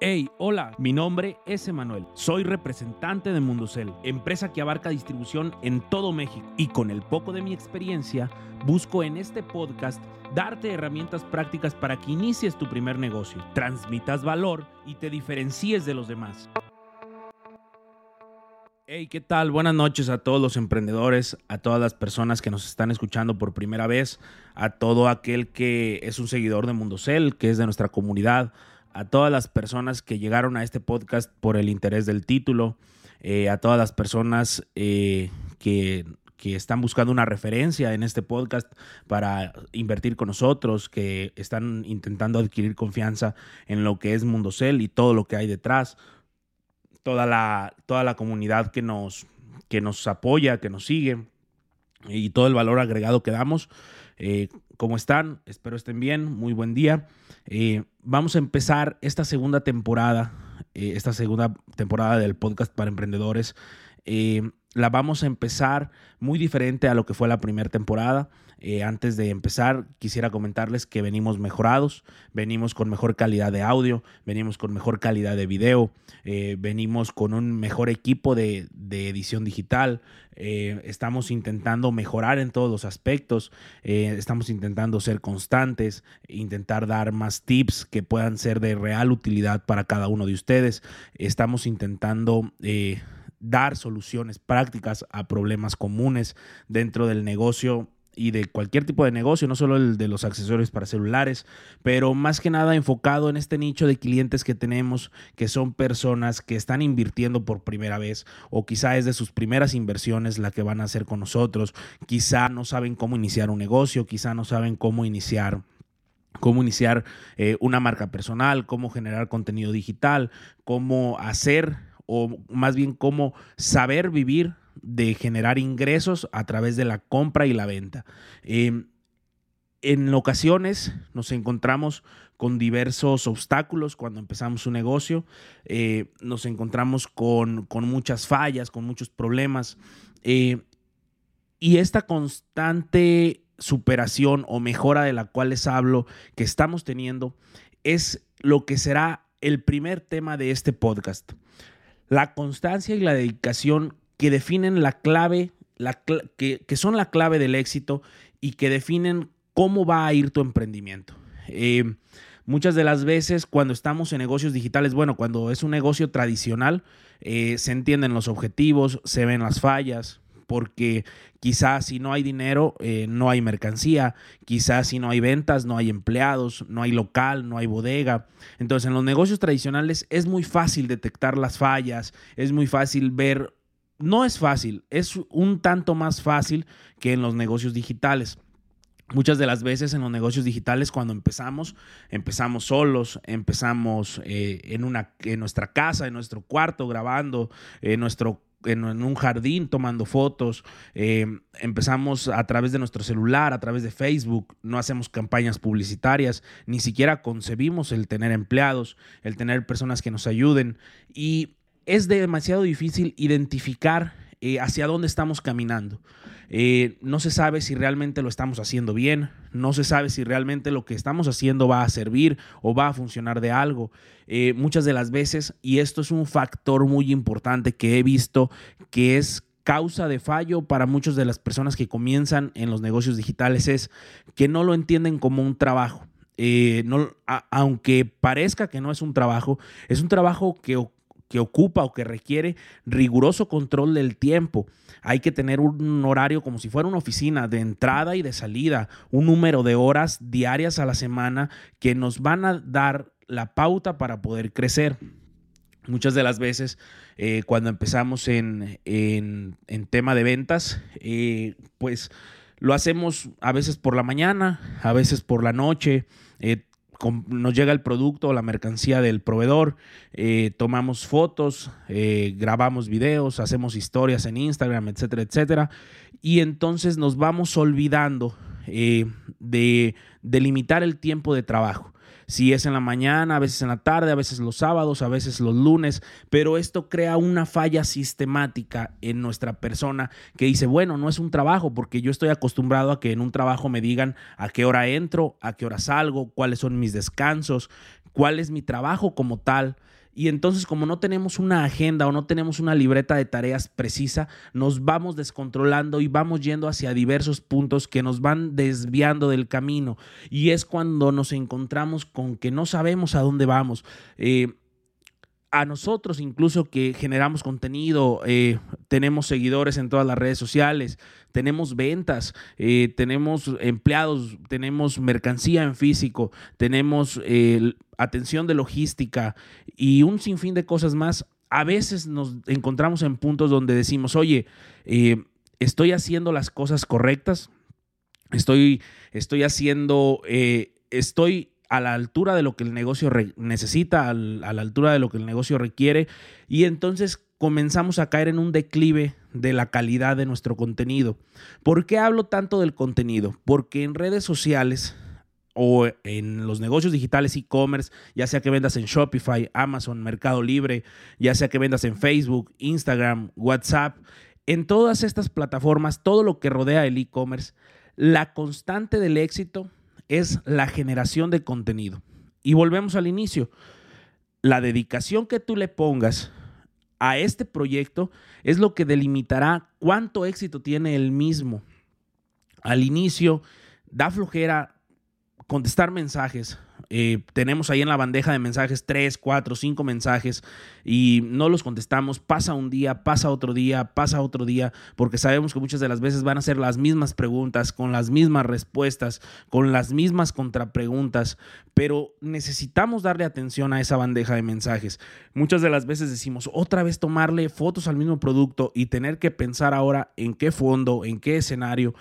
Hey, hola, mi nombre es Emanuel. Soy representante de Mundocel, empresa que abarca distribución en todo México. Y con el poco de mi experiencia, busco en este podcast darte herramientas prácticas para que inicies tu primer negocio, transmitas valor y te diferencies de los demás. Hey, ¿qué tal? Buenas noches a todos los emprendedores, a todas las personas que nos están escuchando por primera vez, a todo aquel que es un seguidor de Mundocel, que es de nuestra comunidad a todas las personas que llegaron a este podcast por el interés del título, eh, a todas las personas eh, que, están buscando una referencia en este podcast para invertir con nosotros, que están intentando adquirir confianza en lo que es Mundocel y todo lo que hay detrás, toda la, toda la comunidad que nos, que nos apoya, que nos sigue y todo el valor agregado que damos. Eh, ¿Cómo están? Espero estén bien. Muy buen día. Eh, vamos a empezar esta segunda temporada, eh, esta segunda temporada del podcast para emprendedores. La vamos a empezar muy diferente a lo que fue la primera temporada. Eh, antes de empezar, quisiera comentarles que venimos mejorados, venimos con mejor calidad de audio, venimos con mejor calidad de video, eh, venimos con un mejor equipo de, edición digital, eh, estamos intentando mejorar en todos los aspectos, estamos intentando ser constantes, intentar dar más tips que puedan ser de real utilidad para cada uno de ustedes, estamos intentando dar soluciones prácticas a problemas comunes dentro del negocio y de cualquier tipo de negocio, no solo el de los accesorios para celulares, pero más que nada enfocado en este nicho de clientes que tenemos, que son personas que están invirtiendo por primera vez o quizá es de sus primeras inversiones la que van a hacer con nosotros, quizá no saben cómo iniciar un negocio, quizá no saben cómo iniciar cómo iniciar eh, una marca personal, cómo generar contenido digital, cómo hacer o más bien cómo saber vivir de generar ingresos a través de la compra y la venta. Em, en ocasiones nos encontramos con diversos obstáculos cuando empezamos un negocio, eh, nos encontramos con, muchas fallas, con muchos problemas. Eh, y esta constante superación o mejora de la cual les hablo que estamos teniendo es lo que será el primer tema de este podcast. La constancia y la dedicación que definen la clave, la que, son la clave del éxito y que definen cómo va a ir tu emprendimiento. Eh, muchas de las veces cuando estamos en negocios digitales, bueno, cuando es un negocio tradicional, eh, se entienden los objetivos, se ven las fallas, porque quizás si no hay dinero, eh, no hay mercancía, quizás si no hay ventas, no hay empleados, no hay local, no hay bodega. Entonces en los negocios tradicionales es muy fácil detectar las fallas, es muy fácil ver no es fácil, es un tanto más fácil que en los negocios digitales. Muchas de las veces en los negocios digitales cuando empezamos, empezamos solos, empezamos eh, en, una, en nuestra casa, en nuestro cuarto, grabando, en, nuestro, en, un jardín tomando fotos, eh, empezamos a través de nuestro celular, a través de Facebook, no hacemos campañas publicitarias, ni siquiera concebimos el tener empleados, el tener personas que nos ayuden y es demasiado difícil identificar eh, hacia dónde estamos caminando. Eh, no se sabe si realmente lo estamos haciendo bien, no se sabe si realmente lo que estamos haciendo va a servir o va a funcionar de algo. Eh, muchas de las veces, y esto es un factor muy importante que he visto que es causa de fallo para muchas de las personas que comienzan en los negocios digitales, es que no lo entienden como un trabajo. no, aunque parezca que no es un trabajo, es un trabajo que que ocupa o que requiere riguroso control del tiempo. Hay que tener un horario como si fuera una oficina de entrada y de salida, un número de horas diarias a la semana que nos van a dar la pauta para poder crecer. Muchas de las veces eh, cuando empezamos en, en, tema de ventas, eh, pues lo hacemos a veces por la mañana, a veces por la noche. Eh, nos llega el producto o la mercancía del proveedor, eh, tomamos fotos, eh, grabamos videos, hacemos historias en Instagram, etcétera, etcétera. Y entonces nos vamos olvidando eh, de, de limitar el tiempo de trabajo si es en la mañana, a veces en la tarde, a veces los sábados, a veces los lunes, pero esto crea una falla sistemática en nuestra persona que dice, bueno, no es un trabajo porque yo estoy acostumbrado a que en un trabajo me digan a qué hora entro, a qué hora salgo, cuáles son mis descansos, cuál es mi trabajo como tal. Y entonces como no tenemos una agenda o no tenemos una libreta de tareas precisa, nos vamos descontrolando y vamos yendo hacia diversos puntos que nos van desviando del camino. Y es cuando nos encontramos con que no sabemos a dónde vamos. Eh, a nosotros incluso que generamos contenido, eh, tenemos seguidores en todas las redes sociales, tenemos ventas, eh, tenemos empleados, tenemos mercancía en físico, tenemos atención de logística y un sinfín de cosas más. A veces nos encontramos en puntos donde decimos, oye, eh, estoy haciendo las cosas correctas, estoy, estoy haciendo, estoy a la altura de lo que el negocio necesita, a la altura de lo que el negocio requiere, y entonces comenzamos a caer en un declive de la calidad de nuestro contenido. ¿Por qué hablo tanto del contenido? Porque en redes sociales o en los negocios digitales e-commerce, ya sea que vendas en Shopify, Amazon, Mercado Libre, ya sea que vendas en Facebook, Instagram, WhatsApp, en todas estas plataformas, todo lo que rodea el e-commerce, la constante del éxito es la generación de contenido. Y volvemos al inicio. La dedicación que tú le pongas a este proyecto es lo que delimitará cuánto éxito tiene el mismo. Al inicio, da flojera contestar mensajes, eh, tenemos ahí en la bandeja de mensajes tres, cuatro, cinco mensajes y no los contestamos. Pasa un día, pasa otro día, pasa otro día, porque sabemos que muchas de las veces van a ser las mismas preguntas, con las mismas respuestas, con las mismas contrapreguntas, pero necesitamos darle atención a esa bandeja de mensajes. Muchas de las veces decimos otra vez tomarle fotos al mismo producto y tener que pensar ahora en qué fondo, en qué escenario,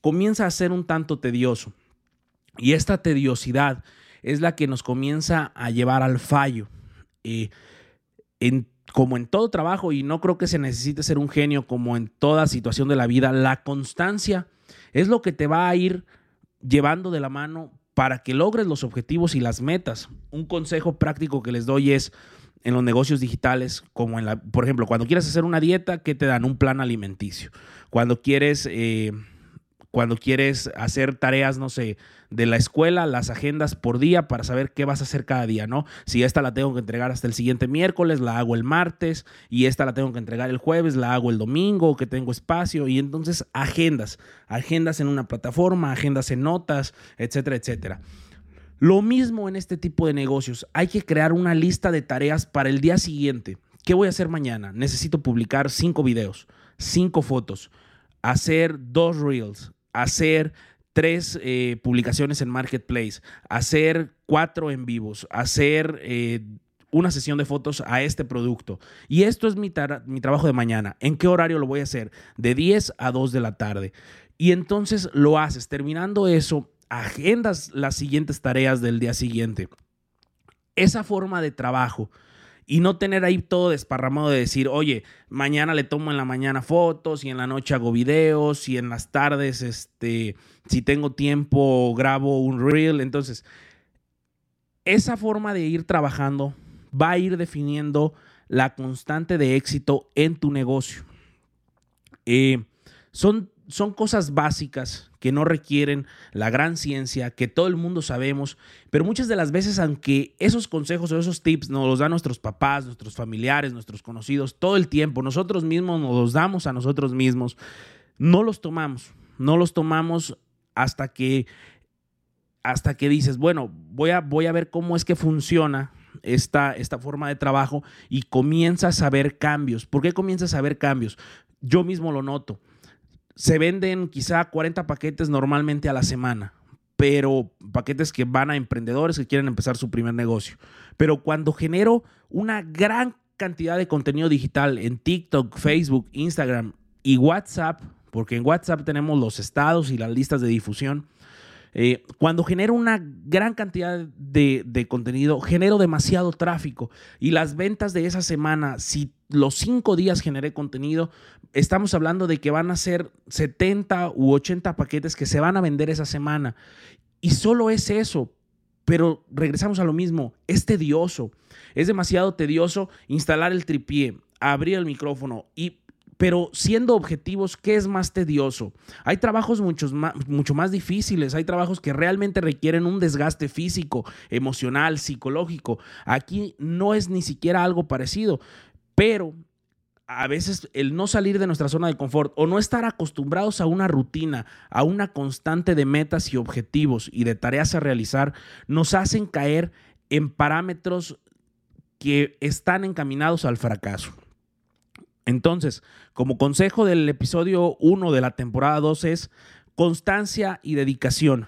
comienza a ser un tanto tedioso. Y esta tediosidad es la que nos comienza a llevar al fallo. Eh, como en todo trabajo, y no creo que se necesite ser un genio como en toda situación de la vida, la constancia es lo que te va a ir llevando de la mano para que logres los objetivos y las metas. Un consejo práctico que les doy es en los negocios digitales, como en la, por ejemplo, cuando quieres hacer una dieta, ¿qué te dan? Un plan alimenticio. Cuando quieres eh, cuando quieres hacer tareas, no sé, de la escuela, las agendas por día para saber qué vas a hacer cada día, ¿no? Si esta la tengo que entregar hasta el siguiente miércoles, la hago el martes, y esta la tengo que entregar el jueves, la hago el domingo, que tengo espacio, y entonces agendas, agendas en una plataforma, agendas en notas, etcétera, etcétera. Lo mismo en este tipo de negocios, hay que crear una lista de tareas para el día siguiente. ¿Qué voy a hacer mañana? Necesito publicar cinco videos, cinco fotos, hacer dos reels, hacer tres eh, publicaciones en Marketplace, hacer cuatro en vivos, hacer eh, una sesión de fotos a este producto. Y esto es mi, mi trabajo de mañana. ¿En qué horario lo voy a hacer? De 10 a 2 de la tarde. Y entonces lo haces. Terminando eso, agendas las siguientes tareas del día siguiente. Esa forma de trabajo y no tener ahí todo desparramado de decir, oye, mañana le tomo en la mañana fotos y en la noche hago videos y en las tardes, este, si tengo tiempo, grabo un reel. Entonces, esa forma de ir trabajando va a ir definiendo la constante de éxito en tu negocio. Eh, son son cosas básicas que no requieren la gran ciencia, que todo el mundo sabemos, pero muchas de las veces, aunque esos consejos o esos tips nos los dan nuestros papás, nuestros familiares, nuestros conocidos, todo el tiempo, nosotros mismos nos los damos a nosotros mismos, no los tomamos, no los tomamos hasta que, hasta que dices, bueno, voy a, voy a ver cómo es que funciona esta, esta forma de trabajo y comienzas a ver cambios. ¿Por qué comienzas a ver cambios? Yo mismo lo noto se venden quizá 40 paquetes normalmente a la semana, pero paquetes que van a emprendedores que quieren empezar su primer negocio. Pero cuando genero una gran cantidad de contenido digital en TikTok, Facebook, Instagram y WhatsApp, porque en WhatsApp tenemos los estados y las listas de difusión, eh, cuando genero una gran cantidad de, de, contenido, genero demasiado tráfico y las ventas de esa semana, si los cinco días generé contenido, estamos hablando de que van a ser 70 u 80 paquetes que se van a vender esa semana. Y solo es eso. Pero regresamos a lo mismo, es tedioso. Es demasiado tedioso instalar el tripié, abrir el micrófono y pero siendo objetivos, ¿qué es más tedioso? Hay trabajos más, mucho más difíciles, hay trabajos que realmente requieren un desgaste físico, emocional, psicológico. Aquí no es ni siquiera algo parecido, pero a veces el no salir de nuestra zona de confort o no estar acostumbrados a una rutina, a una constante de metas y objetivos y de tareas a realizar, nos hacen caer en parámetros que están encaminados al fracaso. Entonces, como consejo del episodio 1 de la temporada 2 es constancia y dedicación,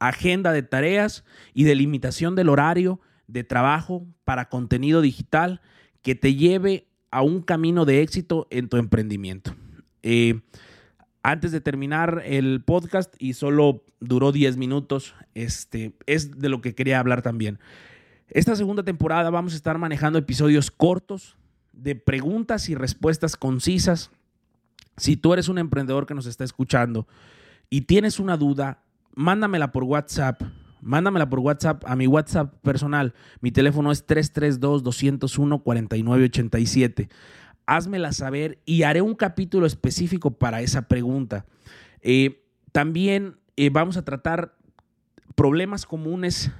agenda de tareas y delimitación del horario de trabajo para contenido digital que te lleve a un camino de éxito en tu emprendimiento. Eh, antes de terminar el podcast, y solo duró 10 minutos, este, es de lo que quería hablar también. Esta segunda temporada vamos a estar manejando episodios cortos de preguntas y respuestas concisas. Si tú eres un emprendedor que nos está escuchando y tienes una duda, mándamela por WhatsApp. Mándamela por WhatsApp a mi WhatsApp personal. Mi teléfono es 332-201-4987. Házmela saber y haré un capítulo específico para esa pregunta. Eh, también eh, vamos a tratar problemas comunes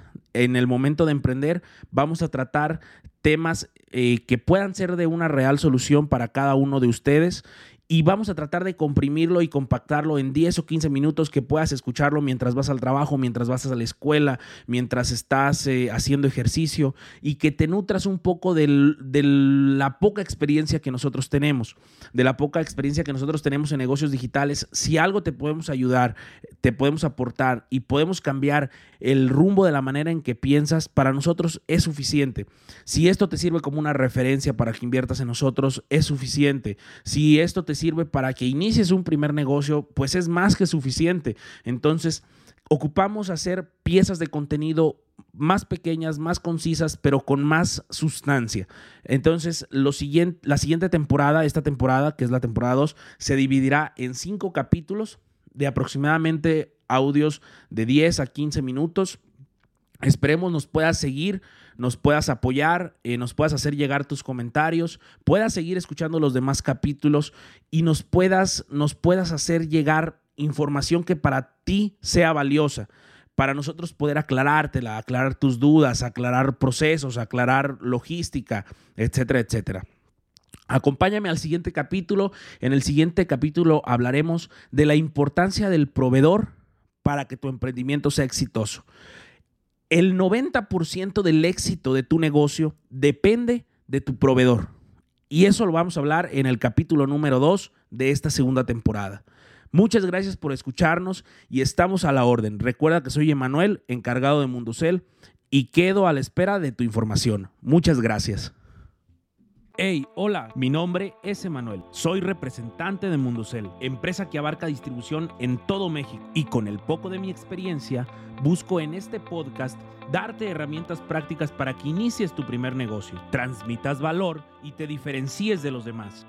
en el momento de emprender. Vamos a tratar temas eh, que puedan ser de una real solución para cada uno de ustedes y vamos a tratar de comprimirlo y compactarlo en 10 o 15 minutos que puedas escucharlo mientras vas al trabajo, mientras vas a la escuela, mientras estás eh, haciendo ejercicio y que te nutras un poco de la poca experiencia que nosotros tenemos, de la poca experiencia que nosotros tenemos en negocios digitales. Si algo te podemos ayudar, te podemos aportar y podemos cambiar el rumbo de la manera en que piensas, para nosotros es suficiente. Si esto te sirve como una referencia para que inviertas en nosotros, es suficiente. Si esto te sirve para que inicies un primer negocio, pues es más que suficiente. Entonces, ocupamos hacer piezas de contenido más pequeñas, más concisas, pero con más sustancia. Entonces, lo siguiente, la siguiente temporada, esta temporada, que es la temporada 2, se dividirá en cinco capítulos de aproximadamente audios de 10 a 15 minutos. Esperemos nos puedas seguir nos puedas apoyar, eh, nos puedas hacer llegar tus comentarios, puedas seguir escuchando los demás capítulos y nos puedas, nos puedas hacer llegar información que para ti sea valiosa para nosotros poder aclarártela, aclarar tus dudas, aclarar procesos, aclarar logística, etcétera, etcétera. Acompáñame al siguiente capítulo. En el siguiente capítulo hablaremos de la importancia del proveedor para que tu emprendimiento sea exitoso el 90% del éxito de tu negocio depende de tu proveedor. Y eso lo vamos a hablar en el capítulo número 2 de esta segunda temporada. Muchas gracias por escucharnos y estamos a la orden. Recuerda que soy Emanuel, encargado de Mundusel, y quedo a la espera de tu información. Muchas gracias. Hey, hola, mi nombre es Emanuel. Soy representante de Mundocel, empresa que abarca distribución en todo México. Y con el poco de mi experiencia, busco en este podcast darte herramientas prácticas para que inicies tu primer negocio, transmitas valor y te diferencies de los demás.